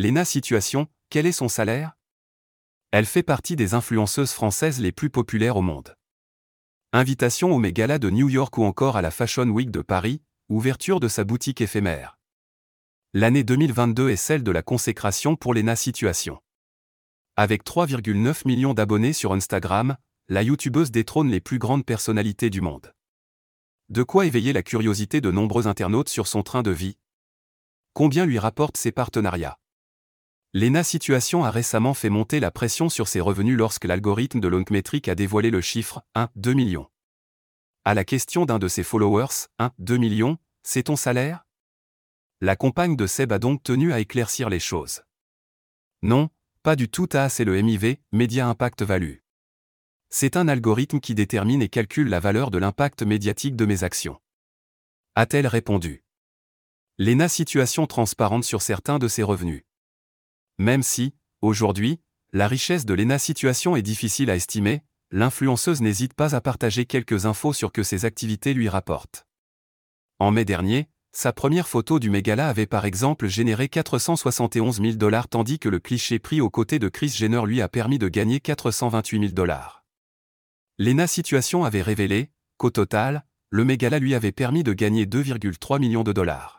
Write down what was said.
Lena Situation, quel est son salaire? Elle fait partie des influenceuses françaises les plus populaires au monde. Invitation au Megala de New York ou encore à la Fashion Week de Paris, ouverture de sa boutique éphémère. L'année 2022 est celle de la consécration pour Lena Situation. Avec 3,9 millions d'abonnés sur Instagram, la youtubeuse détrône les plus grandes personnalités du monde. De quoi éveiller la curiosité de nombreux internautes sur son train de vie? Combien lui rapportent ses partenariats? Lena Situation a récemment fait monter la pression sur ses revenus lorsque l'algorithme de Longmetric a dévoilé le chiffre 1, 2 millions. À la question d'un de ses followers, 1, 2 millions, c'est ton salaire? La compagne de Seb a donc tenu à éclaircir les choses. Non, pas du tout A, c'est le MIV, Media Impact Value. C'est un algorithme qui détermine et calcule la valeur de l'impact médiatique de mes actions. A-t-elle répondu? Lena situation transparente sur certains de ses revenus. Même si, aujourd'hui, la richesse de Lena situation est difficile à estimer, l'influenceuse n'hésite pas à partager quelques infos sur que ses activités lui rapportent. En mai dernier, sa première photo du Mégala avait par exemple généré 471 000 dollars tandis que le cliché pris aux côtés de Chris Jenner lui a permis de gagner 428 000 dollars. Lena Situation avait révélé qu'au total, le Mégala lui avait permis de gagner 2,3 millions de dollars.